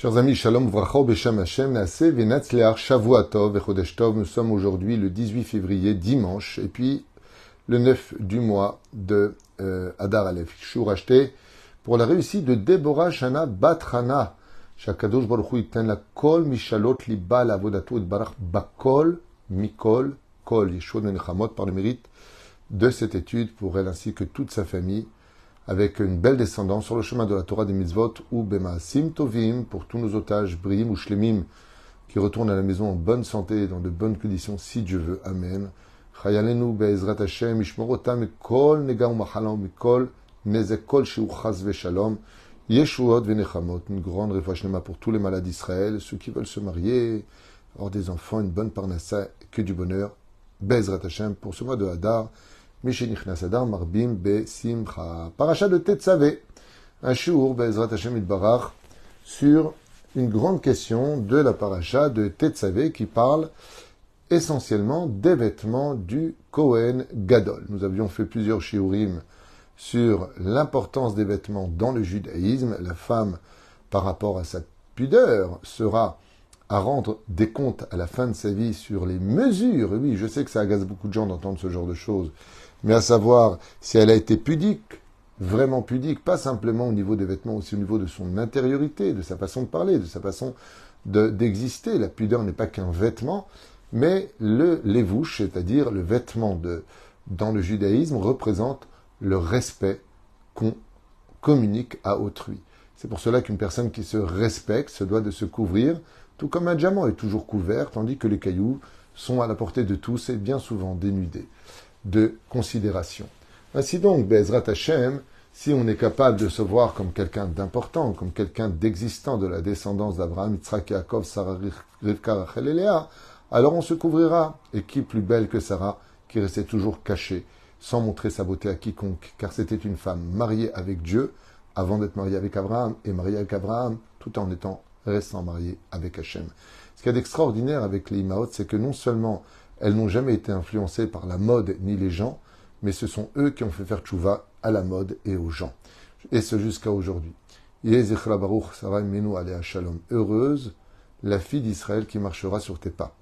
Chers amis, Shalom Vracho Beshem Hashem Naase Venatzlear Shavuatov Echodesh Tov. Nous sommes aujourd'hui le 18 février, dimanche, et puis le 9 du mois de euh, Adar Aleph. Shur acheté pour la réussite de Deborah Shana Batrana. Shakadosh Baruch Hu la Kol Mishalot Liba Lavodato et Barach Bakol Mikol Kol Yeshua Nechamot par le mérite de cette étude pour elle ainsi que toute sa famille avec une belle descendance sur le chemin de la Torah des mitzvot ou Sim tovim pour tous nos otages, brim ou shlemim, qui retournent à la maison en bonne santé et dans de bonnes conditions, si Dieu veut. Amen. Chayalenu be'ezrat Hashem, ishmorotam kol nega machalam mikol nezek kol chaz ve'shalom. Yeshuot ve'nechamot, une grande réfouachlema pour tous les malades d'Israël, ceux qui veulent se marier, avoir des enfants, une bonne parnassa, que du bonheur. Be'ezrat Hashem pour ce mois de Hadar. Marbim Be Simcha. Paracha de Tetzavé. Un shiur Bezrat Hashem Barach sur une grande question de la paracha de Tetzavé qui parle essentiellement des vêtements du Kohen Gadol. Nous avions fait plusieurs shiurim sur l'importance des vêtements dans le judaïsme. La femme, par rapport à sa pudeur, sera à rendre des comptes à la fin de sa vie sur les mesures. Oui, je sais que ça agace beaucoup de gens d'entendre ce genre de choses mais à savoir si elle a été pudique, vraiment pudique, pas simplement au niveau des vêtements, aussi au niveau de son intériorité, de sa façon de parler, de sa façon d'exister. La pudeur n'est pas qu'un vêtement, mais le lévouche, c'est-à-dire le vêtement de, dans le judaïsme, représente le respect qu'on communique à autrui. C'est pour cela qu'une personne qui se respecte se doit de se couvrir, tout comme un diamant est toujours couvert, tandis que les cailloux sont à la portée de tous et bien souvent dénudés de considération. Ainsi donc, Bezrat Hashem, si on est capable de se voir comme quelqu'un d'important, comme quelqu'un d'existant de la descendance d'Abraham, Yitzhak, Yaakov, Sarah, Rivka, Rachel et Léa, alors on se couvrira. Et qui plus belle que Sarah, qui restait toujours cachée, sans montrer sa beauté à quiconque, car c'était une femme mariée avec Dieu, avant d'être mariée avec Abraham, et mariée avec Abraham, tout en étant restant mariée avec Hachem. Ce qu'il y a d'extraordinaire avec les c'est que non seulement elles n'ont jamais été influencées par la mode ni les gens, mais ce sont eux qui ont fait faire tchouva à la mode et aux gens. Et ce jusqu'à aujourd'hui. Heureuse la fille d'Israël qui marchera sur tes pas.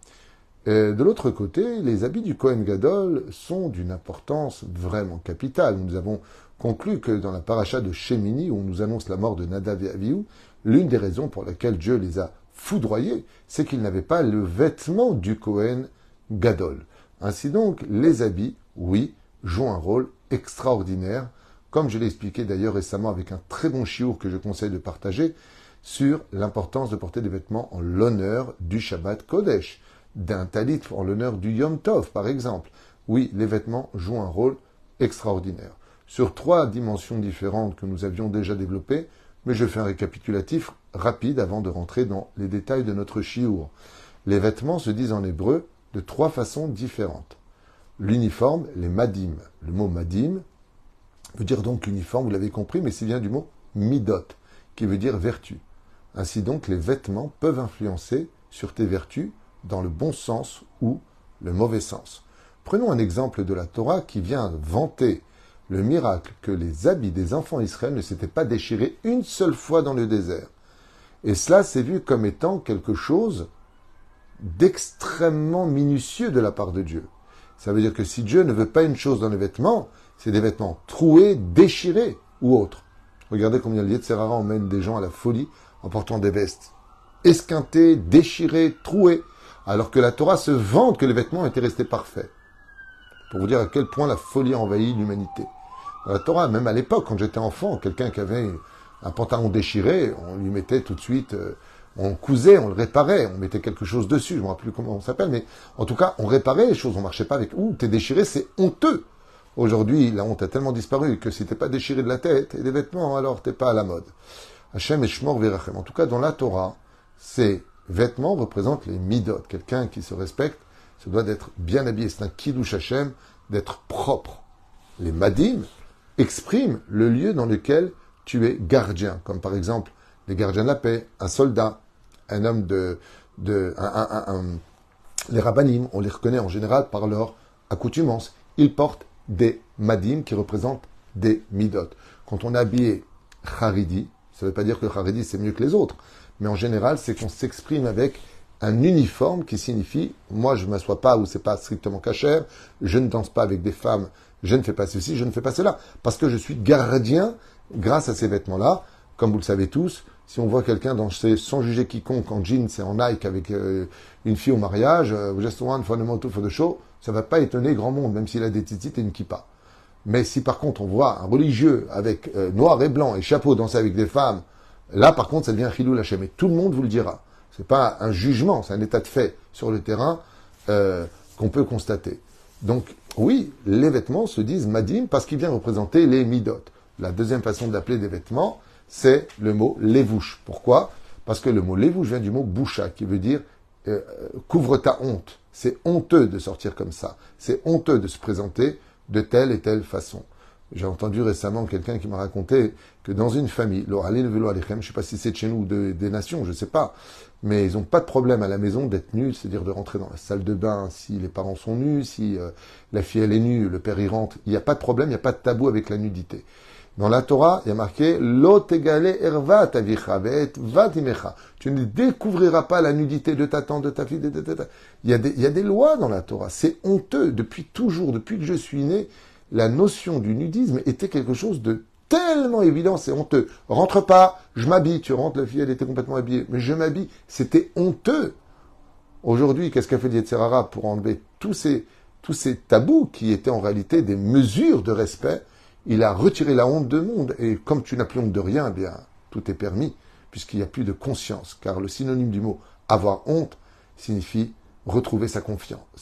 Et de l'autre côté, les habits du Kohen Gadol sont d'une importance vraiment capitale. Nous avons conclu que dans la paracha de Shemini, où on nous annonce la mort de Nadav et Avihu, l'une des raisons pour lesquelles Dieu les a foudroyés, c'est qu'ils n'avaient pas le vêtement du Kohen Gadol. Ainsi donc, les habits, oui, jouent un rôle extraordinaire, comme je l'ai expliqué d'ailleurs récemment avec un très bon chiour que je conseille de partager, sur l'importance de porter des vêtements en l'honneur du Shabbat Kodesh, d'un talit en l'honneur du Yom Tov, par exemple. Oui, les vêtements jouent un rôle extraordinaire. Sur trois dimensions différentes que nous avions déjà développées, mais je fais un récapitulatif rapide avant de rentrer dans les détails de notre chiour. Les vêtements se disent en hébreu de trois façons différentes. L'uniforme, les madim. Le mot madim veut dire donc l'uniforme, vous l'avez compris, mais c'est bien du mot midot, qui veut dire vertu. Ainsi donc, les vêtements peuvent influencer sur tes vertus dans le bon sens ou le mauvais sens. Prenons un exemple de la Torah qui vient vanter le miracle que les habits des enfants d'Israël ne s'étaient pas déchirés une seule fois dans le désert. Et cela s'est vu comme étant quelque chose d'extrêmement minutieux de la part de Dieu. Ça veut dire que si Dieu ne veut pas une chose dans les vêtements, c'est des vêtements troués, déchirés ou autres. Regardez combien le Yetzerara emmène des gens à la folie en portant des vestes esquintées, déchirées, trouées, alors que la Torah se vante que les vêtements étaient restés parfaits. Pour vous dire à quel point la folie a envahi l'humanité. la Torah, même à l'époque, quand j'étais enfant, quelqu'un qui avait un pantalon déchiré, on lui mettait tout de suite euh, on cousait, on le réparait, on mettait quelque chose dessus, je ne me plus comment on s'appelle, mais en tout cas, on réparait les choses, on marchait pas avec. Ouh, t'es déchiré, c'est honteux. Aujourd'hui, la honte a tellement disparu que si t'es pas déchiré de la tête et des vêtements, alors t'es pas à la mode. Hachem et Shmor Verachem. En tout cas, dans la Torah, ces vêtements représentent les midot. Quelqu'un qui se respecte se doit d'être bien habillé. C'est un kiddush Hachem, d'être propre. Les madim expriment le lieu dans lequel tu es gardien, comme par exemple les gardiens de la paix, un soldat, un homme de... de les rabbinim, on les reconnaît en général par leur accoutumance. Ils portent des madim qui représentent des midot. Quand on est habillé haridi, ça ne veut pas dire que haridi c'est mieux que les autres, Mais en général, c'est qu'on s'exprime avec un uniforme qui signifie moi je ne m'assois pas où c'est pas strictement cachère, je ne danse pas avec des femmes, je ne fais pas ceci, je ne fais pas cela, parce que je suis gardien grâce à ces vêtements-là. Comme vous le savez tous, si on voit quelqu'un danser sans juger quiconque en jeans et en Nike avec euh, une fille au mariage, euh, just one fundamental for the show, ça va pas étonner grand monde, même s'il a des titites et une kippa. Mais si par contre on voit un religieux avec euh, noir et blanc et chapeau danser avec des femmes, là par contre ça devient chilou lachem. Et tout le monde vous le dira. C'est pas un jugement, c'est un état de fait sur le terrain euh, qu'on peut constater. Donc oui, les vêtements se disent madim parce qu'ils viennent représenter les midot. La deuxième façon d'appeler des vêtements, c'est le mot lévouche. Pourquoi? Parce que le mot lévouche vient du mot boucha, qui veut dire euh, couvre ta honte. C'est honteux de sortir comme ça. C'est honteux de se présenter de telle et telle façon. J'ai entendu récemment quelqu'un qui m'a raconté que dans une famille, je ne sais pas si c'est de chez nous ou des nations, je ne sais pas, mais ils n'ont pas de problème à la maison d'être nus, c'est-à-dire de rentrer dans la salle de bain si les parents sont nus, si euh, la fille elle est nue, le père y rentre. Il n'y a pas de problème, il n'y a pas de tabou avec la nudité. Dans la Torah, il y a marqué erva Tu ne découvriras pas la nudité de ta tante, de ta fille, de ta, Il, y a des, il y a des lois dans la Torah. C'est honteux. Depuis toujours, depuis que je suis né, la notion du nudisme était quelque chose de tellement évident, c'est honteux. Rentre pas, je m'habille. Tu rentres, la fille, elle était complètement habillée. Mais je m'habille. C'était honteux. Aujourd'hui, qu'est-ce qu'a fait Yetzerara pour enlever tous ces, tous ces tabous qui étaient en réalité des mesures de respect il a retiré la honte de monde. Et comme tu n'as plus honte de rien, eh bien, tout est permis, puisqu'il n'y a plus de conscience. Car le synonyme du mot avoir honte signifie retrouver sa confiance.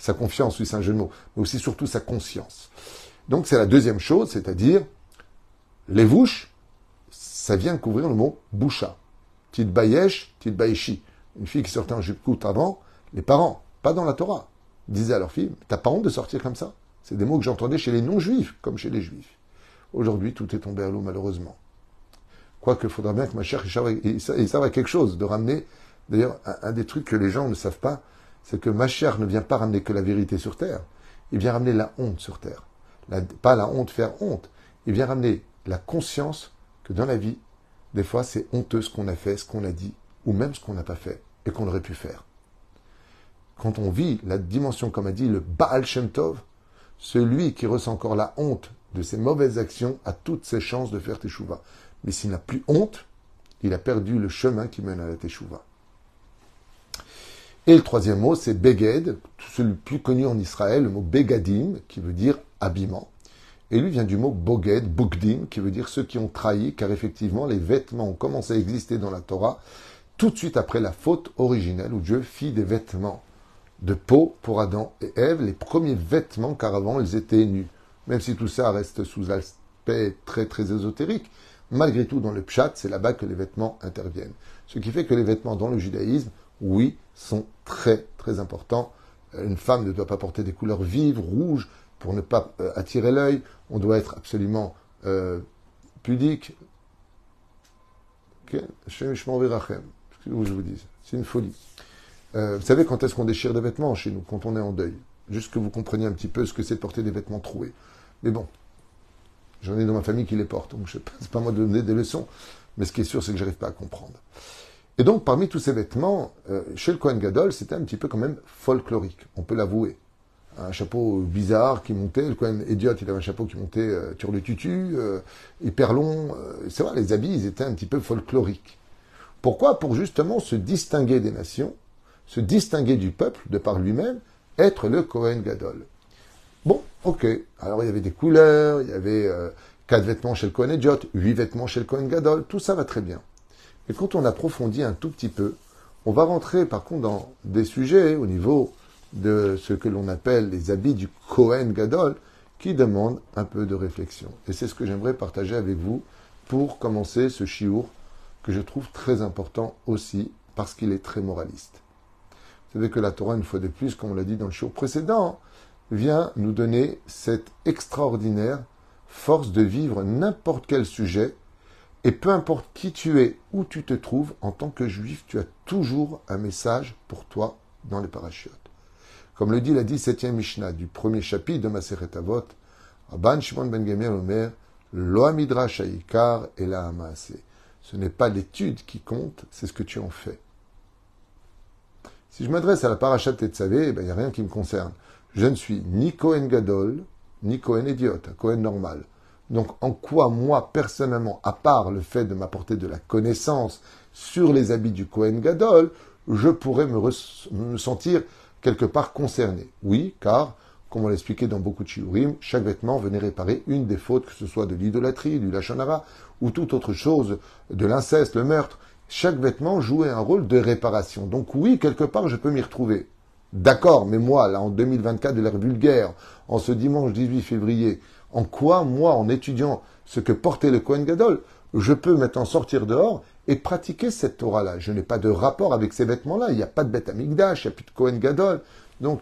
Sa, confiance, oui, c'est un jeu de mots, mais aussi surtout sa conscience. Donc c'est la deuxième chose, c'est-à-dire les vouches, ça vient couvrir le mot boucha. Tite bayesh, tite bayeshi. Une fille qui sortait en jupe avant, les parents, pas dans la Torah, disaient à leur fille, t'as pas honte de sortir comme ça? C'est des mots que j'entendais chez les non-juifs, comme chez les juifs. Aujourd'hui, tout est tombé à l'eau, malheureusement. Quoique, il faudra bien que ma chère, il serve quelque chose de ramener. D'ailleurs, un, des trucs que les gens ne savent pas, c'est que ma chère ne vient pas ramener que la vérité sur terre. Il vient ramener la honte sur terre. pas la honte, faire honte. Il vient ramener la conscience que dans la vie, des fois, c'est honteux ce qu'on a fait, ce qu'on a dit, ou même ce qu'on n'a pas fait, et qu'on aurait pu faire. Quand on vit la dimension, comme a dit le Baal Shem Tov, celui qui ressent encore la honte de ses mauvaises actions a toutes ses chances de faire teshuva. Mais s'il n'a plus honte, il a perdu le chemin qui mène à la teshuva. Et le troisième mot, c'est beged, celui plus connu en Israël, le mot begadim, qui veut dire habillement. Et lui vient du mot boged, bugdim, qui veut dire ceux qui ont trahi, car effectivement, les vêtements ont commencé à exister dans la Torah tout de suite après la faute originelle où Dieu fit des vêtements de peau pour Adam et Ève, les premiers vêtements, car avant ils étaient nus. Même si tout ça reste sous aspect très très ésotérique, malgré tout dans le pshat, c'est là-bas que les vêtements interviennent. Ce qui fait que les vêtements dans le judaïsme, oui, sont très très importants. Une femme ne doit pas porter des couleurs vives, rouges, pour ne pas euh, attirer l'œil. On doit être absolument euh, pudique. Je vous dis. C'est une folie. Euh, vous savez quand est-ce qu'on déchire des vêtements chez nous Quand on est en deuil? Juste que vous compreniez un petit peu ce que c'est de porter des vêtements troués. Mais bon, j'en ai dans ma famille qui les portent, donc ce n'est pas moi de donner des leçons. Mais ce qui est sûr, c'est que je n'arrive pas à comprendre. Et donc, parmi tous ces vêtements, euh, chez le Kohen Gadol, c'était un petit peu quand même folklorique, on peut l'avouer. Un chapeau bizarre qui montait, le Kohen Idiot, il avait un chapeau qui montait euh, sur le tutu, hyper long. c'est vrai, les habits, ils étaient un petit peu folkloriques. Pourquoi? Pour justement se distinguer des nations se distinguer du peuple de par lui-même, être le Kohen Gadol. Bon, ok. Alors il y avait des couleurs, il y avait euh, quatre vêtements chez le Kohen Ediot, huit vêtements chez le Kohen Gadol, tout ça va très bien. Mais quand on approfondit un tout petit peu, on va rentrer par contre dans des sujets au niveau de ce que l'on appelle les habits du Kohen Gadol, qui demandent un peu de réflexion. Et c'est ce que j'aimerais partager avec vous pour commencer ce chiour que je trouve très important aussi parce qu'il est très moraliste. Savez que la Torah, une fois de plus, comme on l'a dit dans le show précédent, vient nous donner cette extraordinaire force de vivre n'importe quel sujet, et peu importe qui tu es, où tu te trouves, en tant que juif, tu as toujours un message pour toi dans les parachutes. Comme le dit la 17e Mishnah du premier chapitre de Maseret Avot, Abban Shimon ben Gamir Omer, Lo Midrash et la Ce n'est pas l'étude qui compte, c'est ce que tu en fais. Si je m'adresse à la parachat Tetzavé, il ben, n'y a rien qui me concerne. Je ne suis ni Cohen Gadol, ni Cohen idiote, Cohen normal. Donc en quoi moi personnellement, à part le fait de m'apporter de la connaissance sur les habits du Cohen Gadol, je pourrais me, sentir quelque part concerné? Oui, car, comme on l'a expliqué dans beaucoup de shiurim, chaque vêtement venait réparer une des fautes, que ce soit de l'idolâtrie, du lachonara, ou toute autre chose, de l'inceste, le meurtre. Chaque vêtement jouait un rôle de réparation. Donc oui, quelque part, je peux m'y retrouver. D'accord, mais moi, là, en 2024 de l'ère vulgaire, en ce dimanche 18 février, en quoi, moi, en étudiant ce que portait le Kohen Gadol, je peux maintenant sortir dehors et pratiquer cette Torah-là? Je n'ai pas de rapport avec ces vêtements-là. Il n'y a pas de bête amigdash, il n'y a plus de Kohen Gadol. Donc,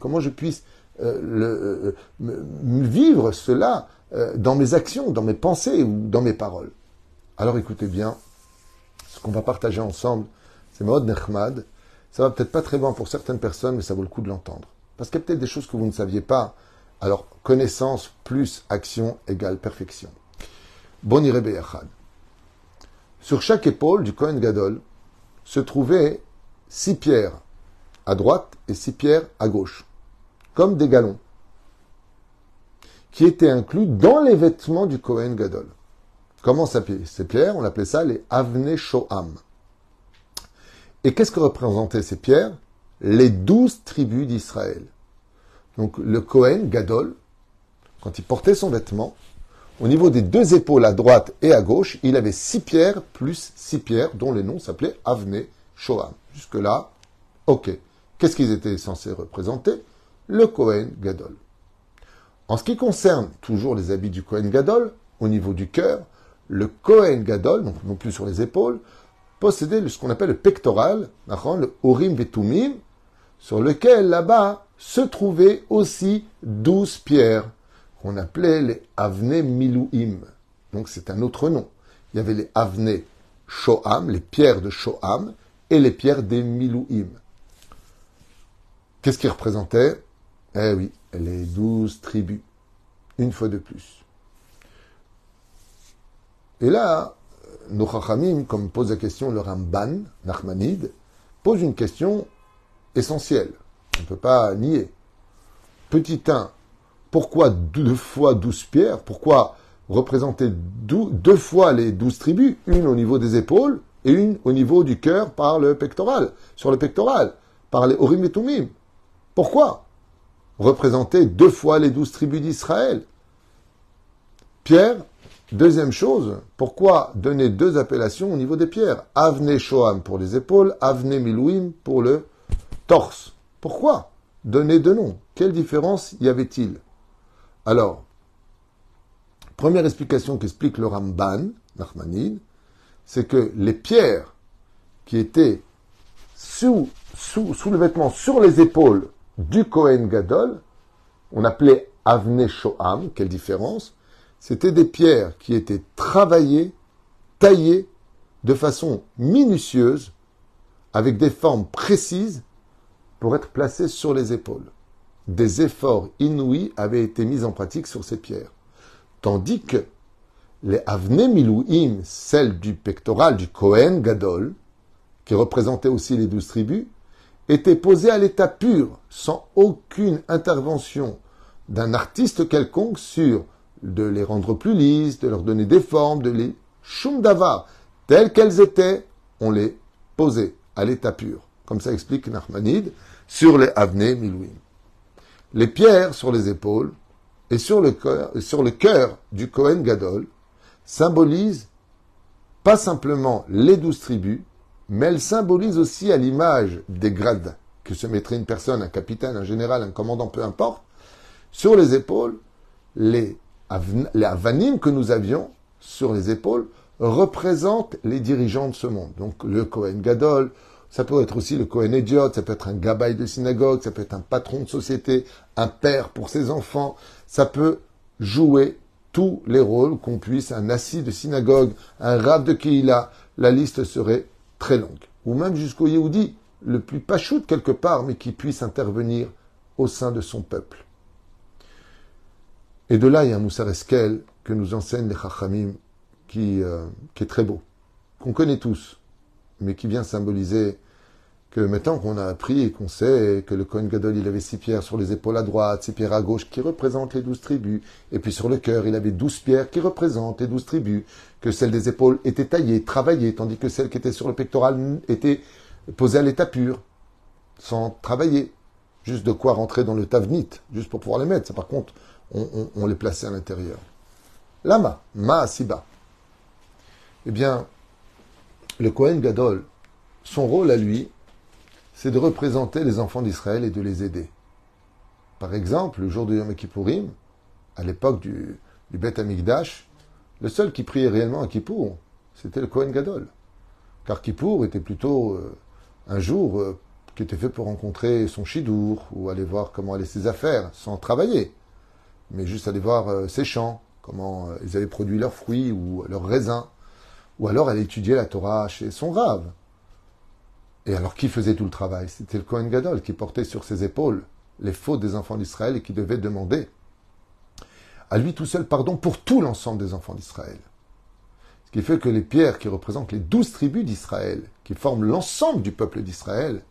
comment je puisse euh, le, euh, vivre cela euh, dans mes actions, dans mes pensées ou dans mes paroles? Alors écoutez bien, ce qu'on va partager ensemble, c'est Maud Nechmad. Ça va peut-être pas très bon pour certaines personnes, mais ça vaut le coup de l'entendre. Parce qu'il y a peut-être des choses que vous ne saviez pas. Alors, connaissance plus action égale perfection. Bon Beyachad. Sur chaque épaule du Kohen Gadol se trouvaient six pierres à droite et six pierres à gauche, comme des galons, qui étaient inclus dans les vêtements du Kohen Gadol. Comment s'appelaient ces pierres On appelait ça les Avne Shoham. Et qu'est-ce que représentaient ces pierres? Les douze tribus d'Israël. Donc le Kohen Gadol, quand il portait son vêtement, au niveau des deux épaules à droite et à gauche, il avait six pierres plus six pierres dont les noms s'appelaient Avne Shoham. Jusque-là, ok. Qu'est-ce qu'ils étaient censés représenter? Le Kohen Gadol. En ce qui concerne toujours les habits du Kohen Gadol, au niveau du cœur, le Kohen Gadol, donc non plus sur les épaules, possédait ce qu'on appelle le pectoral, le Orim Vetumim, sur lequel là-bas se trouvaient aussi douze pierres qu'on appelait les Avne Milouim. Donc c'est un autre nom. Il y avait les Avne Shoham, les pierres de Shoham, et les pierres des Milouim. Qu'est-ce qui représentait Eh oui, les douze tribus. Une fois de plus. Et là, nos Chachamim, comme pose la question le Ramban, Nachmanide, pose une question essentielle. On ne peut pas nier. Petit 1, pourquoi deux fois douze pierres Pourquoi représenter deux fois les douze tribus Une au niveau des épaules et une au niveau du cœur par le pectoral, sur le pectoral, par les Orim et Tumim. Pourquoi représenter deux fois les douze tribus d'Israël? Pierre, deuxième chose, pourquoi donner deux appellations au niveau des pierres? Avne Shoam pour les épaules, Avne Milouim pour le torse. Pourquoi donner deux noms? Quelle différence y avait-il? Alors, première explication qu'explique le Ramban, Nachmanide, c'est que les pierres qui étaient sous, sous, sous le vêtement, sur les épaules du Kohen Gadol, on appelait Avne Shoham, quelle différence? C'était des pierres qui étaient travaillées, taillées de façon minutieuse, avec des formes précises, pour être placées sur les épaules des efforts inouïs avaient été mis en pratique sur ces pierres. Tandis que les Avne Milouim, celles du pectoral du Kohen Gadol, qui représentaient aussi les douze tribus, étaient posées à l'état pur, sans aucune intervention d'un artiste quelconque sur de les rendre plus lisses, de leur donner des formes, de les shumdavar, telles qu'elles étaient, on les posait à l'état pur. Comme ça explique Nachmanide sur les Avne Milouim les pierres sur les épaules et sur le cœur, sur le cœur du Kohen Gadol symbolisent pas simplement les douze tribus, mais elles symbolisent aussi à l'image des grades que se mettrait une personne, un capitaine, un général, un commandant, peu importe, sur les épaules, les, les avanim que nous avions sur les épaules représentent les dirigeants de ce monde. Donc le Kohen Gadol, ça peut être aussi le Kohen Idiot, ça peut être un gabaï de synagogue, ça peut être un patron de société, un père pour ses enfants. Ça peut jouer tous les rôles qu'on puisse, un assis de synagogue, un rab de Kehila. La liste serait très longue. Ou même jusqu'au Yehudi, le plus pachout quelque part, mais qui puisse intervenir au sein de son peuple. Et de là, il y a un Moussar Eskel que nous enseignent les Chachamim qui, euh, qui est très beau, qu'on connaît tous, mais qui vient symboliser que maintenant qu'on a appris et qu'on sait que le Kohen Gadol, il avait six pierres sur les épaules à droite, six pierres à gauche qui représentent les douze tribus, et puis sur le cœur, il avait douze pierres qui représentent les douze tribus, que celles des épaules étaient taillées, travaillées, tandis que celles qui étaient sur le pectoral étaient posées à l'état pur, sans travailler. Juste de quoi rentrer dans le tavnit, juste pour pouvoir les mettre. Ça, par contre, on, les plaçait à l'intérieur. Lama, ma siba. Eh bien, le Kohen Gadol, son rôle à lui, c'est de représenter les enfants d'Israël et de les aider. Par exemple, le jour de Yom Kippourim, à l'époque du, Beth Amikdash, le seul qui priait réellement à Kippour, c'était le Kohen Gadol. Car Kippour était plutôt euh, un jour euh, qui était fait pour rencontrer son chidour ou aller voir comment allaient ses affaires, sans travailler, mais juste aller voir euh, ses champs, comment ils avaient produit leurs fruits ou leurs raisins, ou alors aller étudier la Torah chez son rave. Et alors qui faisait tout le travail? C'était le Kohen Gadol qui portait sur ses épaules les fautes des enfants d'Israël et qui devait demander à lui tout seul pardon pour tout l'ensemble des enfants d'Israël. Ce qui fait que les pierres qui représentent les douze tribus d'Israël, qui forment l'ensemble du peuple d'Israël,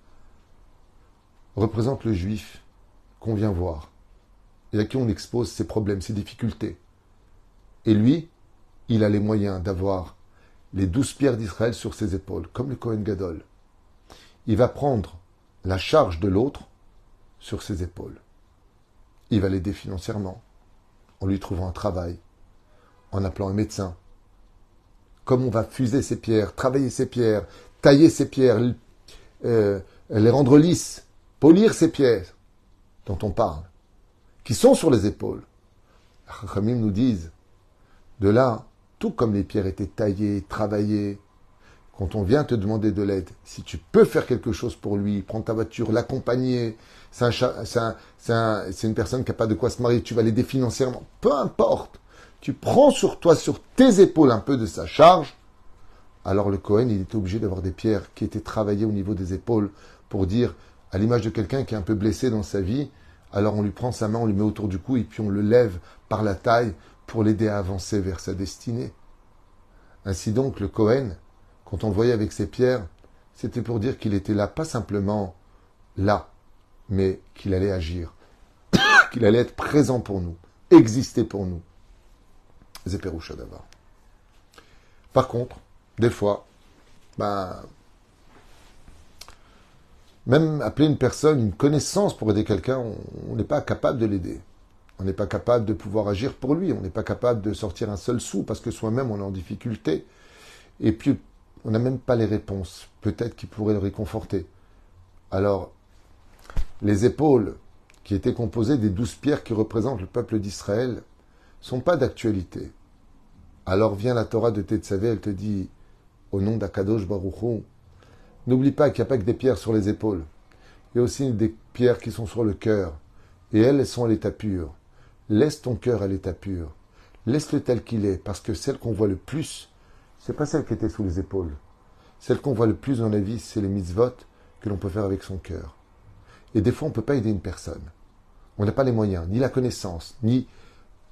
représentent le juif qu'on vient voir et à qui on expose ses problèmes, ses difficultés. Et lui, il a les moyens d'avoir les douze pierres d'Israël sur ses épaules, comme le Kohen Gadol il va prendre la charge de l'autre sur ses épaules. Il va l'aider financièrement, en lui trouvant un travail, en appelant un médecin. Comme on va fuser ses pierres, travailler ses pierres, tailler ses pierres, euh, les rendre lisses, polir ses pierres dont on parle, qui sont sur les épaules. Khamim nous disent, de là, tout comme les pierres étaient taillées, travaillées, quand on vient te demander de l'aide, si tu peux faire quelque chose pour lui, prendre ta voiture, l'accompagner, c'est une personne qui n'a pas de quoi se marier, tu vas l'aider financièrement, peu importe, tu prends sur toi, sur tes épaules un peu de sa charge, alors le Cohen, il était obligé d'avoir des pierres qui étaient travaillées au niveau des épaules pour dire, à l'image de quelqu'un qui est un peu blessé dans sa vie, alors on lui prend sa main, on lui met autour du cou et puis on le lève par la taille pour l'aider à avancer vers sa destinée. Ainsi donc, le Cohen, quand on le voyait avec ses pierres, c'était pour dire qu'il était là, pas simplement là, mais qu'il allait agir, qu'il allait être présent pour nous, exister pour nous. Zéperoucha d'abord. Par contre, des fois, ben, même appeler une personne, une connaissance pour aider quelqu'un, on n'est pas capable de l'aider. On n'est pas capable de pouvoir agir pour lui. On n'est pas capable de sortir un seul sou parce que soi-même on est en difficulté. Et puis on n'a même pas les réponses, peut-être qui pourraient le réconforter. Alors, les épaules, qui étaient composées des douze pierres qui représentent le peuple d'Israël, sont pas d'actualité. Alors vient la Torah de Tetzavé, elle te dit, au nom d'Akadosh Baruchou, n'oublie pas qu'il n'y a pas que des pierres sur les épaules. Il y a aussi des pierres qui sont sur le cœur. Et elles, sont à l'état pur. Laisse ton cœur à l'état pur. Laisse-le tel qu'il est, parce que celle qu'on voit le plus, c'est pas celle qui était sous les épaules. Celle qu'on voit le plus dans la vie, c'est les mitzvot que l'on peut faire avec son cœur. Et des fois, on ne peut pas aider une personne. On n'a pas les moyens, ni la connaissance, ni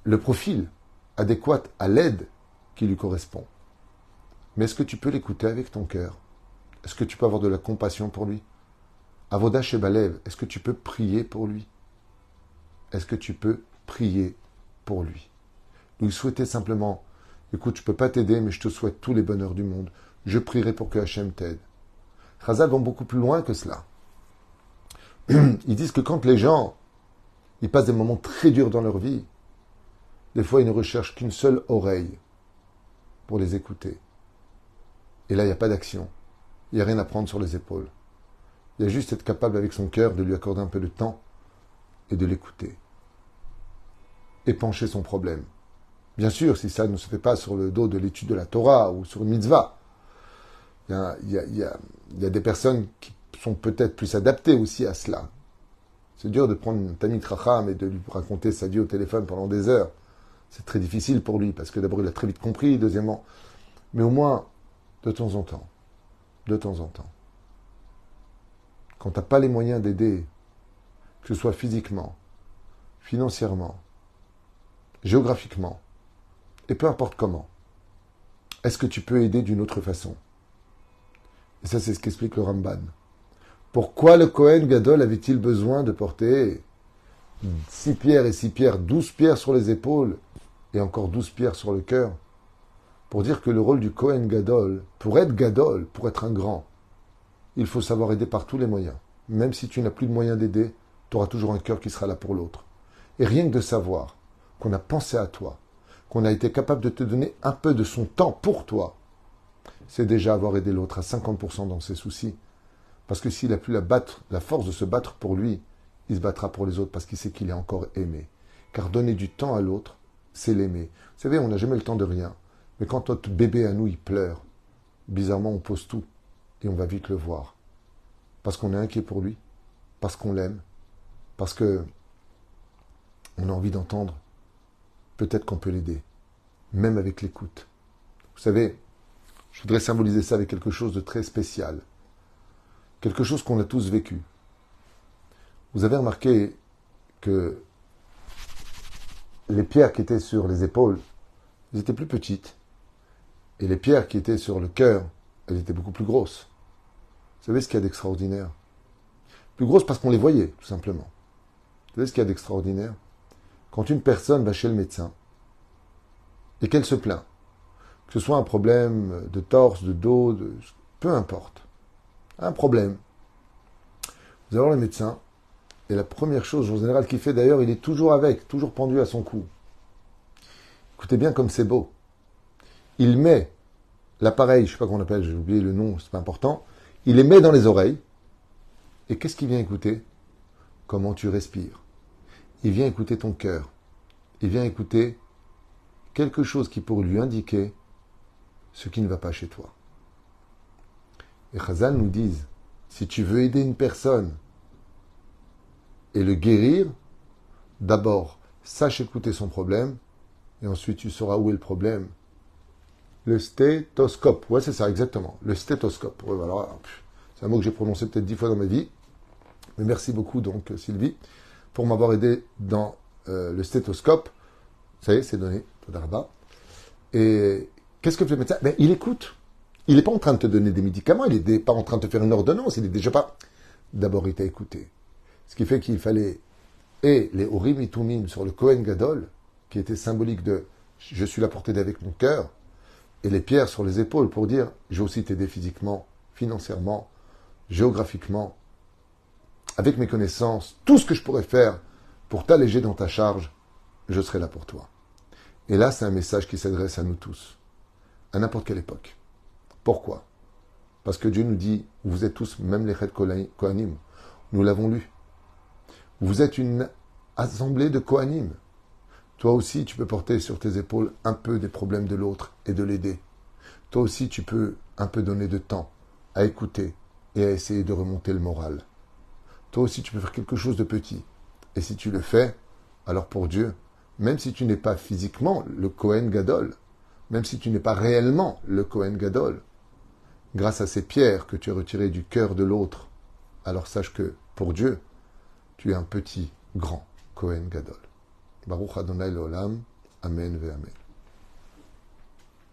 le profil adéquat à l'aide qui lui correspond. Mais est-ce que tu peux l'écouter avec ton cœur? Est-ce que tu peux avoir de la compassion pour lui? Avoda Shebalev, est-ce que tu peux prier pour lui? Est-ce que tu peux prier pour lui? Nous souhaiter simplement Écoute, je ne peux pas t'aider, mais je te souhaite tous les bonheurs du monde. Je prierai pour que Hachem t'aide. Chazal vont beaucoup plus loin que cela. Ils disent que quand les gens ils passent des moments très durs dans leur vie, des fois ils ne recherchent qu'une seule oreille pour les écouter. Et là, il n'y a pas d'action. Il n'y a rien à prendre sur les épaules. Il y a juste être capable avec son cœur de lui accorder un peu de temps et de l'écouter. Épancher son problème. Bien sûr, si ça ne se fait pas sur le dos de l'étude de la Torah ou sur une mitzvah, il y a, des personnes qui sont peut-être plus adaptées aussi à cela. C'est dur de prendre un Tamit Racham et de lui raconter sa vie au téléphone pendant des heures. C'est très difficile pour lui, parce que d'abord il a très vite compris, deuxièmement. Mais au moins, de temps en temps, de temps en temps, quand tu n'as pas les moyens d'aider, que ce soit physiquement, financièrement, géographiquement, et peu importe comment. est-ce que tu peux aider d'une autre façon? Et ça, c'est ce qu'explique le Ramban. Pourquoi le Kohen Gadol avait-il besoin de porter six pierres et six pierres, douze pierres sur les épaules et encore douze pierres sur le cœur? Pour dire que le rôle du Kohen Gadol, pour être Gadol, pour être un grand, il faut savoir aider par tous les moyens. Même si tu n'as plus de moyens d'aider, tu auras toujours un cœur qui sera là pour l'autre. Et rien que de savoir qu'on a pensé à toi, qu'on a été capable de te donner un peu de son temps pour toi, c'est déjà avoir aidé l'autre à 50% dans ses soucis. Parce que s'il a plus la, la force de se battre pour lui, il se battra pour les autres parce qu'il sait qu'il est encore aimé. Car donner du temps à l'autre, c'est l'aimer. Vous savez, on n'a jamais le temps de rien. Mais quand notre bébé à nous, il pleure, bizarrement, on pose tout et on va vite le voir. Parce qu'on est inquiet pour lui, parce qu'on l'aime, parce que on a envie d'entendre. Peut-être qu'on peut l'aider, même avec l'écoute. Vous savez, je voudrais symboliser ça avec quelque chose de très spécial, quelque chose qu'on a tous vécu. Vous avez remarqué que les pierres qui étaient sur les épaules, elles étaient plus petites, et les pierres qui étaient sur le cœur, elles étaient beaucoup plus grosses. Vous savez ce qu'il y a d'extraordinaire? Plus grosses parce qu'on les voyait, tout simplement. Vous savez ce qu'il y a d'extraordinaire? Quand une personne va chez le médecin et qu'elle se plaint, que ce soit un problème de torse, de dos, de... peu importe, un problème, vous allez voir le médecin, et la première chose en général qu'il fait d'ailleurs, il est toujours avec, toujours pendu à son cou. Écoutez bien comme c'est beau. Il met l'appareil, je sais pas comment on appelle, j'ai oublié le nom, c'est pas important, il les met dans les oreilles. Et qu'est-ce qu'il vient écouter? Comment tu respires? Il vient écouter ton cœur. Il vient écouter quelque chose qui pourrait lui indiquer ce qui ne va pas chez toi. Et Chazal nous disent, si tu veux aider une personne et le guérir, d'abord, sache écouter son problème, et ensuite tu sauras où est le problème. Le stéthoscope, ouais c'est ça exactement, le stéthoscope. c'est un mot que j'ai prononcé peut-être dix fois dans ma vie, mais merci beaucoup donc Sylvie pour m'avoir aidé dans euh, le stéthoscope. Ça y est, c'est donné, Et qu'est-ce que fait le médecin? Ben, Il écoute. Il n'est pas en train de te donner des médicaments, il n'est pas en train de te faire une ordonnance, il n'est déjà pas. D'abord, il t'a écouté. Ce qui fait qu'il fallait, et les Urim et sur le Kohen Gadol, qui était symbolique de je suis la portée avec mon cœur, et les pierres sur les épaules pour dire je vais aussi t'aider physiquement, financièrement, géographiquement, avec mes connaissances, tout ce que je pourrais faire pour t'alléger dans ta charge, je serai là pour toi. Et là, c'est un message qui s'adresse à nous tous, à n'importe quelle époque. Pourquoi? Parce que Dieu nous dit, vous êtes tous, même les Kohanim, nous l'avons lu. Vous êtes une assemblée de Kohanim. Toi aussi, tu peux porter sur tes épaules un peu des problèmes de l'autre et de l'aider. Toi aussi, tu peux un peu donner de temps à écouter et à essayer de remonter le moral. Toi aussi, tu peux faire quelque chose de petit. Et si tu le fais, alors pour Dieu, même si tu n'es pas physiquement le Kohen Gadol, même si tu n'es pas réellement le Kohen Gadol, grâce à ces pierres que tu as retirées du cœur de l'autre, alors sache que, pour Dieu, tu es un petit, grand Kohen Gadol. Baruch Adonai Olam. Amen ve Amen.